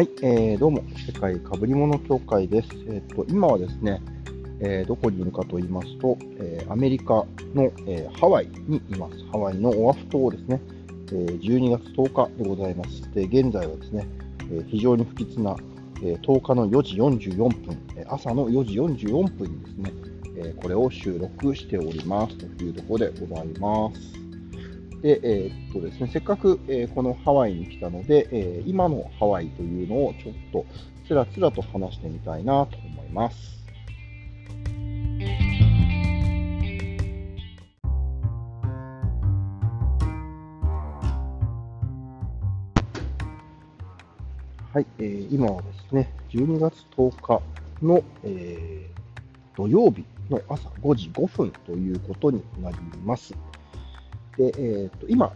はい、えー、どうも、世界かぶり物協会です。えっ、と、今はですね、えー、どこにいるかと言いますと、えー、アメリカの、えハワイにいます。ハワイのオアフ島ですね、え12月10日でございます。で、現在はですね、え非常に不吉な、え10日の4時44分、朝の4時44分にですね、えこれを収録しておりますというところでございます。で、えー、っとですね、せっかく、えー、このハワイに来たので、えー、今のハワイというのをちょっとつらつらと話してみたいなと思います。はい、えー、今はですね、12月10日の、えー、土曜日の朝5時5分ということになります。で、えーと、今、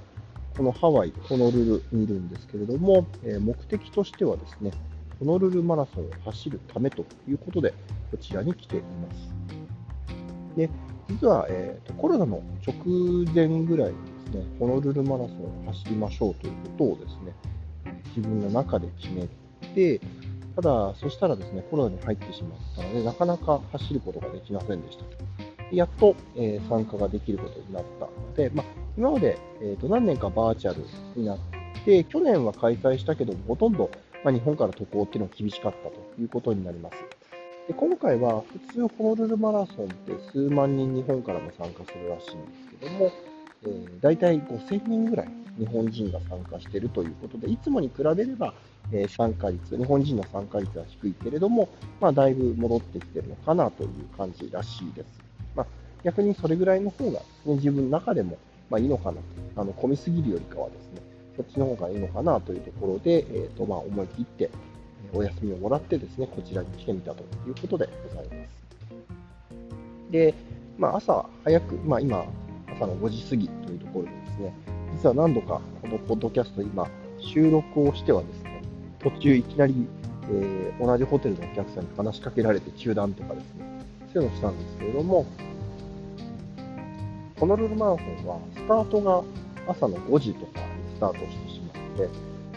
このハワイ、ホノルルにいるんですけれども、えー、目的としてはですね、ホノルルマラソンを走るためということで、こちらに来ています。で、実は、えーと、コロナの直前ぐらいにですね、ホノルルマラソンを走りましょうということをですね、自分の中で決めて、ただ、そしたらですね、コロナに入ってしまったので、なかなか走ることができませんでした。やっと、えー、参加ができることになったので、まあ、今まで、えー、と何年かバーチャルになって、去年は開催したけど、ほとんど、まあ、日本から渡航っていうのが厳しかったということになります。で今回は普通ホノルルマラソンって数万人日本からも参加するらしいんですけども、えー、大体5000人ぐらい日本人が参加しているということで、いつもに比べれば、えー、参加率、日本人の参加率は低いけれども、まあ、だいぶ戻ってきてるのかなという感じらしいです。まあ、逆にそれぐらいの方が、ね、自分の中でもまあ、いいのかなと、あの混みすぎるよりかはですね、そっちの方がいいのかなというところで、えーとまあ、思い切ってお休みをもらってですね、こちらに来てみたということでございます。で、まあ、朝早く、まあ、今、朝の5時過ぎというところでですね、実は何度かこのポッドキャスト今、収録をしてはですね、途中いきなり、えー、同じホテルのお客さんに話しかけられて中断とかですね、そういうのをしたんですけれども、ホノルルマラソンはスタートが朝の5時とかにスタートしてしまって、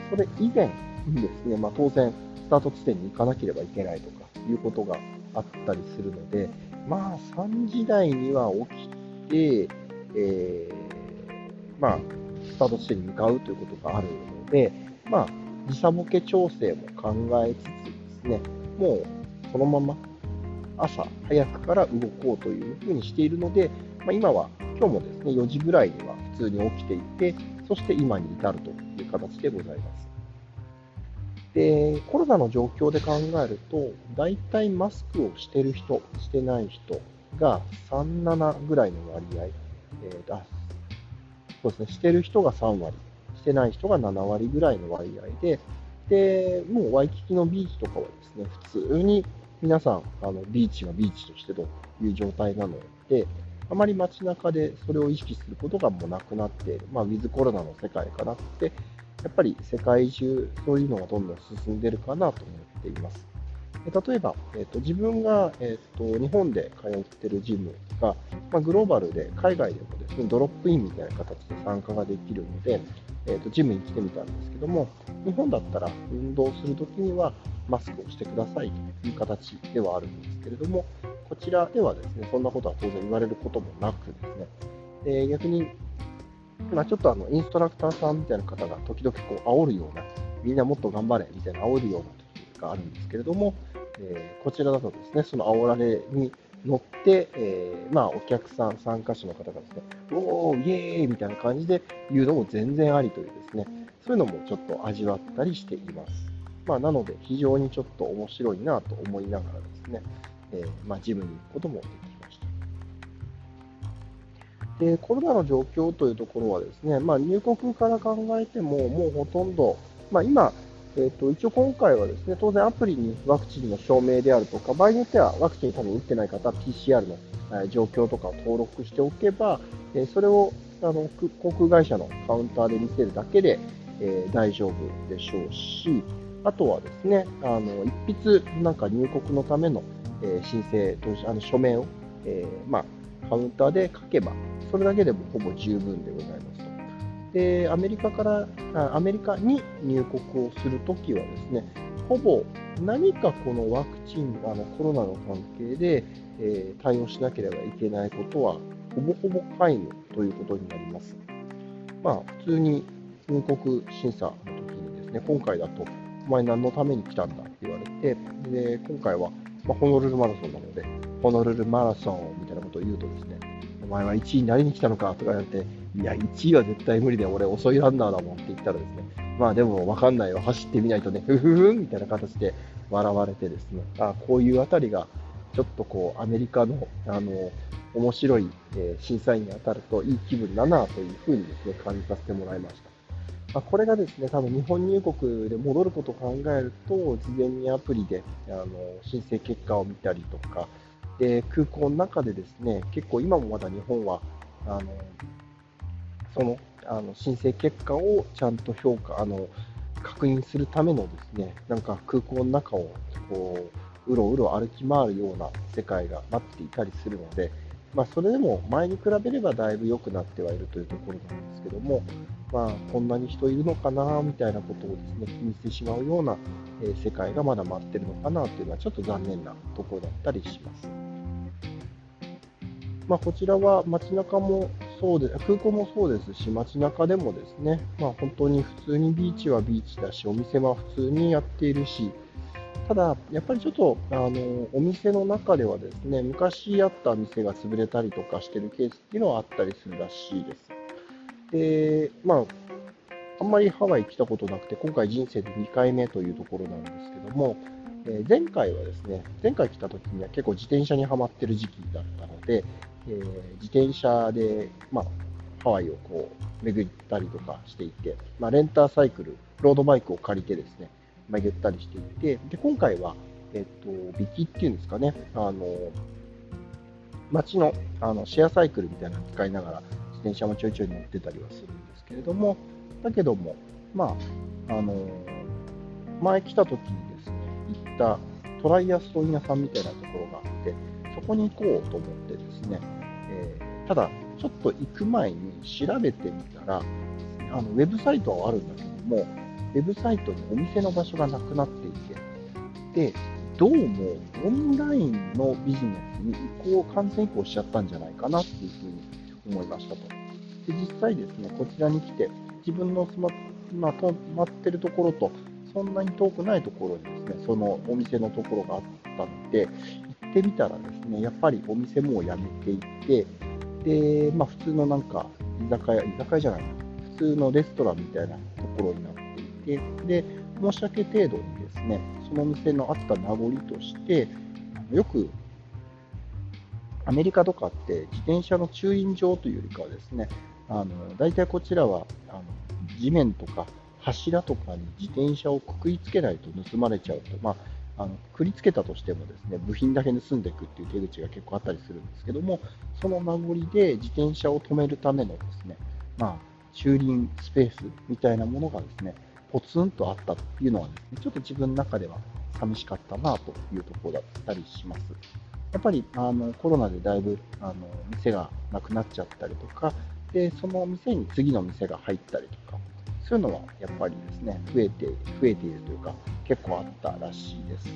それ以前にですね、まあ、当然、スタート地点に行かなければいけないとかいうことがあったりするので、まあ、3時台には起きて、えー、まあ、スタート地点に向かうということがあるので、まあ、時差ボケ調整も考えつつですね、もうそのまま朝早くから動こうというふうにしているので、まあ、今は今日もですね、4時ぐらいには普通に起きていて、そして今に至るという形でございます。で、コロナの状況で考えると、大体マスクをしてる人、してない人が3、7ぐらいの割合、えー、あそうですね、してる人が3割、してない人が7割ぐらいの割合で、で、もうワイキキのビーチとかはですね、普通に皆さん、あのビーチはビーチとしてという状態なので、あまり街中でそれを意識することがもうなくなっている、まあ、ウィズコロナの世界かなって、やっぱり世界中、そういうのがどんどん進んでるかなと思っています。例えば、えーと、自分が、えーと、日本で通ってるジムが、まあ、グローバルで海外でもですねドロップインみたいな形で参加ができるので、えー、とジムに来てみたんですけども日本だったら運動するときにはマスクをしてくださいという形ではあるんですけれどもこちらではですね、そんなことは当然言われることもなくですね、え逆に、まあ、ちょっとあのインストラクターさんみたいな方が時々こう煽るような、みんなもっと頑張れみたいな煽るような時があるんですけれども、えー、こちらだとですね、その煽られに乗って、えー、まあ、お客さん、参加者の方がですね、おー、イエーイみたいな感じで言うのも全然ありというですね、そういうのもちょっと味わったりしています。まあ、なので、非常にちょっと面白いなと思いながらですね、えー、まあ、ジムに行くこともできました。で、コロナの状況というところはですね、まあ、入国から考えても、もうほとんど、まあ、今、えーと、一応今回はですね、当然アプリにワクチンの証明であるとか、場合によってはワクチン多分打ってない方は PCR の、え状況とかを登録しておけば、えそれをあの航空会社のカウンターで見せるだけで、えー、大丈夫でしょうし、あとはですね、あの一筆なんか入国のためのえ申請あの書面を、え、まあ、カウンターで書けば、それだけでもほぼ十分でございますと。で、アメリカから、アメリカに入国をするときはですね、ほぼ何かこのワクチン、あのコロナの関係で、えー、対応しなければいけないことは、ほぼほぼ皆無ということになります。まあ、普通に入国審査の時にですね、今回だと、お前何のために来たんだって言われて、で今回は、まあ、ホノルルマラソンなので、ホノルルマラソンみたいなことを言うとですね、お前は1位になりに来たのかとか言われて、いや、1位は絶対無理で、俺遅いランナーだもんって言ったらですね、まあでも分かんないよ、走ってみないとね、ふふふみたいな形で笑われてですね、あこういうあたりが、ちょっとこう、アメリカの、あの、面白い、え、審査員に当たるといい気分だなというふうにですね、感じさせてもらいました。まあ、これがですね、多分日本入国で戻ることを考えると、事前にアプリであの申請結果を見たりとか、で空港の中でですね、結構今もまだ日本は、あのそのあの申請結果をちゃんと評価、あの確認するためのですね、なんか空港の中をこううろうろ歩き回るような世界が待っていたりするので、まあ、それでも前に比べればだいぶ良くなってはいるというところなんですけども、まあ、こんなに人いるのかなみたいなことをですね気にしてしまうような、え世界がまだ待ってるのかなというのはちょっと残念なところだったりします。まあ、こちらは街中もそうで空港もそうですし、街中でもですね、まあ、本当に普通にビーチはビーチだし、お店は普通にやっているし、ただ、やっぱりちょっとあのお店の中ではですね、昔あった店が潰れたりとかしてるケースっていうのはあったりするらしいです。で、まあ、あんまりハワイ来たことなくて、今回人生で2回目というところなんですけども、え、前回はですね、前回来た時には結構自転車にはまってる時期だったので、えー、自転車で、まあ、ハワイをこう巡ったりとかしていて、まあ、レンターサイクル、ロードバイクを借りてですね、巡ったりしていて、で今回は、えっ、と、ビキっていうんですかね、あの、街のあのシェアサイクルみたいなのを使いながら、自転車もちょいちょい乗ってたりはするんですけれども、だけども、まあ、あの前来た時にですね、行ったトライアスロン屋さんみたいなところがあって、そこに行こうと思ってですね、えー、ただ、ちょっと行く前に調べてみたら、あのウェブサイトはあるんだけども、ウェブサイトにお店の場所がなくなっていて、で、どうもオンラインのビジネスに移行、完全移行しちゃったんじゃないかなっていうふうに思いましたと。で実際ですね、こちらに来て、自分の住ま,、まあ、泊まってるところと、そんなに遠くないところにですね、そのお店のところがあったので、行ってみたらですね、やっぱりお店もう辞めていて、で、まあ、普通のなんか、居酒屋、居酒屋じゃない普通のレストランみたいなところになっていて、で、申し訳程度にですね、そのお店のあった名残として、よくアメリカとかって自転車の駐輪場というよりかはですね、あの大体こちらはあの地面とか柱とかに自転車をくくりつけないと盗まれちゃうと、まあ、あのくりつけたとしてもですね部品だけ盗んでいくっていう手口が結構あったりするんですけども、その名残で自転車を止めるためのですね、まあ、駐輪スペースみたいなものがですね、ポツンとあったっていうのはですね、ちょっと自分の中では寂しかったなというところだったりします。やっぱりあのコロナでだいぶあの店がなくなっちゃったりとか、でその店に次の店が入ったりとか、そういうのはやっぱりですね、増えて増えているというか、結構あったらしいです。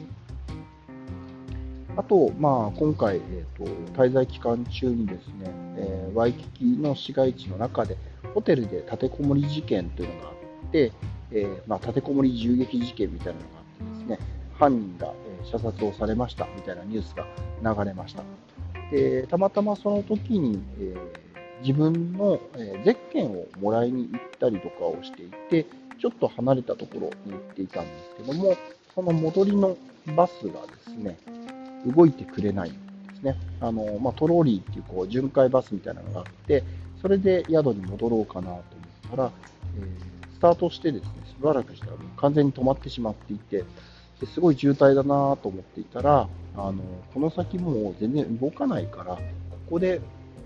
あと、まあ、今回、えーと、滞在期間中にですね、えー、ワイキキの市街地の中で、ホテルで立てこもり事件というのがあって、えー、まあ、立てこもり銃撃事件みたいなのがあってですね、犯人が、え射殺をされましたみたいなニュースが流れました。でたまたまその時に、えー、自分の、えー、ゼッケンをもらいに行ったりとかをしていて、ちょっと離れたところに行っていたんですけども、その戻りのバスがですね、動いてくれないんですね。あのまあ、トローリーっていうこう巡回バスみたいなのがあって、それで宿に戻ろうかなと思ったら、えー、スタートしてですね、しばらくしたらもう完全に止まってしまっていて、ですごい渋滞だなと思っていたら、あのこの先もう全然動かないから、ここで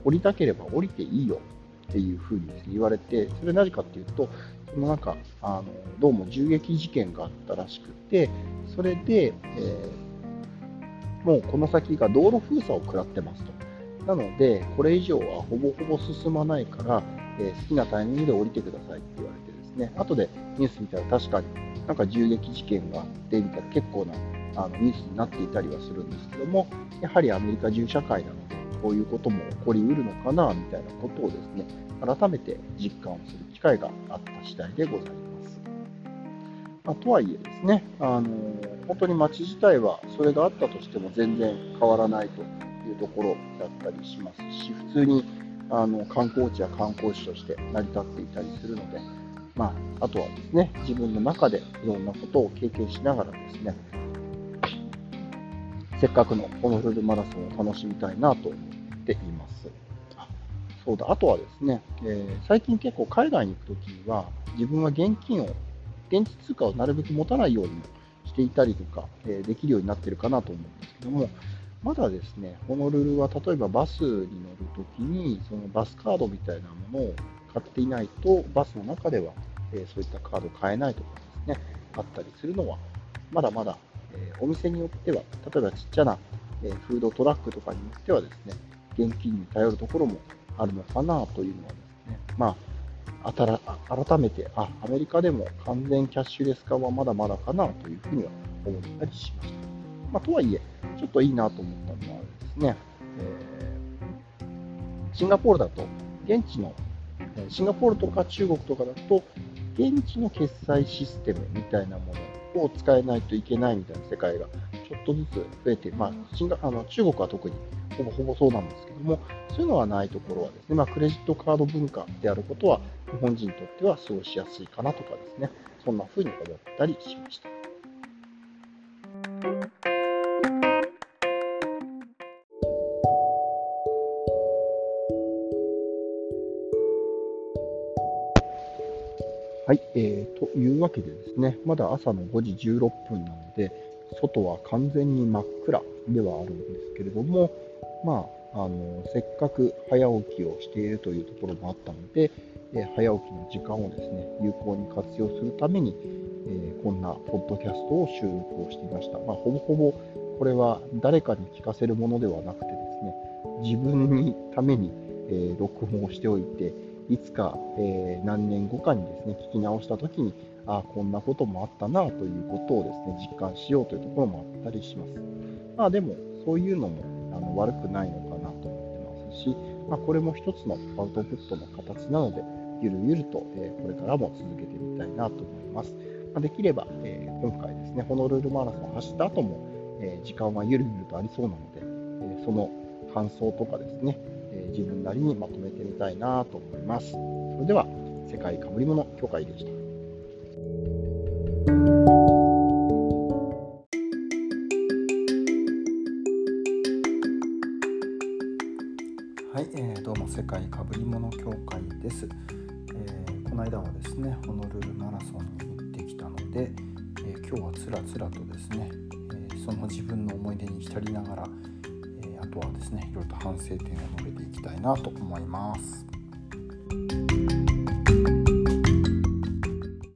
降りたければ降りていいよっていうふうに言われて、それ何かっていうと、そのなんかあのどうも銃撃事件があったらしくて、それで、えー、もうこの先が道路封鎖を食らってますと。なので、これ以上はほぼほぼ進まないから、えー、好きなタイミングで降りてくださいって言われてね、後でニュース見たら確かになんか銃撃事件があってみたいな結構なあのニュースになっていたりはするんですけども、やはりアメリカ銃社会なので、こういうことも起こりうるのかなみたいなことをですね、改めて実感をする機会があった次第でございます。まあ、とはいえですね、あの本当に街自体はそれがあったとしても全然変わらないというところだったりしますし、普通にあの観光地や観光地として成り立っていたりするので、まあ、あとはですね、自分の中でいろんなことを経験しながらですね、せっかくのホノルルマラソンを楽しみたいなと思っています。そうだ、あとはですね、えー、最近結構海外に行くときは、自分は現金を、現地通貨をなるべく持たないようにしていたりとか、えー、できるようになってるかなと思うんですけども、まだですね、ホノルルは例えばバスに乗るときに、そのバスカードみたいなものを買っていないと、バスの中では、えそういったカード買えないとかですね、あったりするのは、まだまだ、えお店によっては、例えばちっちゃな、えフードトラックとかによってはですね、現金に頼るところもあるのかなというのはですね、まあ、改めて、あ、アメリカでも完全キャッシュレス化はまだまだかなというふうには思ったりしました。まあ、とはいえ、ちょっといいなと思ったのはですね、えー、シンガポールだと、現地の、シンガポールとか中国とかだと、現地の決済システムみたいなものを使えないといけないみたいな世界がちょっとずつ増えて、まあ、あの中国は特にほぼほぼそうなんですけども、そういうのはないところはですね、まあ、クレジットカード文化であることは、日本人にとっては過ごしやすいかなとかですね、そんな風に思ったりしました。はい、えー、というわけでですね、まだ朝の5時16分なので、外は完全に真っ暗ではあるんですけれども、まあ、あのせっかく早起きをしているというところもあったので、えー、早起きの時間をですね有効に活用するために、えー、こんなポッドキャストを収録をしていました。まあ、ほぼほぼこれは誰かに聞かせるものではなくてですね、自分にために、えー、録音をしておいて、いつか、えー、何年後かにですね、聞き直したときに、ああ、こんなこともあったなということをですね、実感しようというところもあったりします。まあでも、そういうのもあの悪くないのかなと思ってますし、まあ、これも一つのアウトプットの形なので、ゆるゆると、えー、これからも続けてみたいなと思います。まあ、できれば、えー、今回ですね、ホノルルマラソン走った後も、え時間はゆるゆるとありそうなので、えその感想とかですね、え自分なりにまとめみたいなと思います。それでは、世界かぶり物協会でした。はい、えー、どうも世界かぶり物協会です、えー、この間はですねホノルルマラソンに行ってきたので、えー、今日はつらつらとですね、えその自分の思い出に浸りながらとはですねいろいろと反省点を述べていきたいなと思います。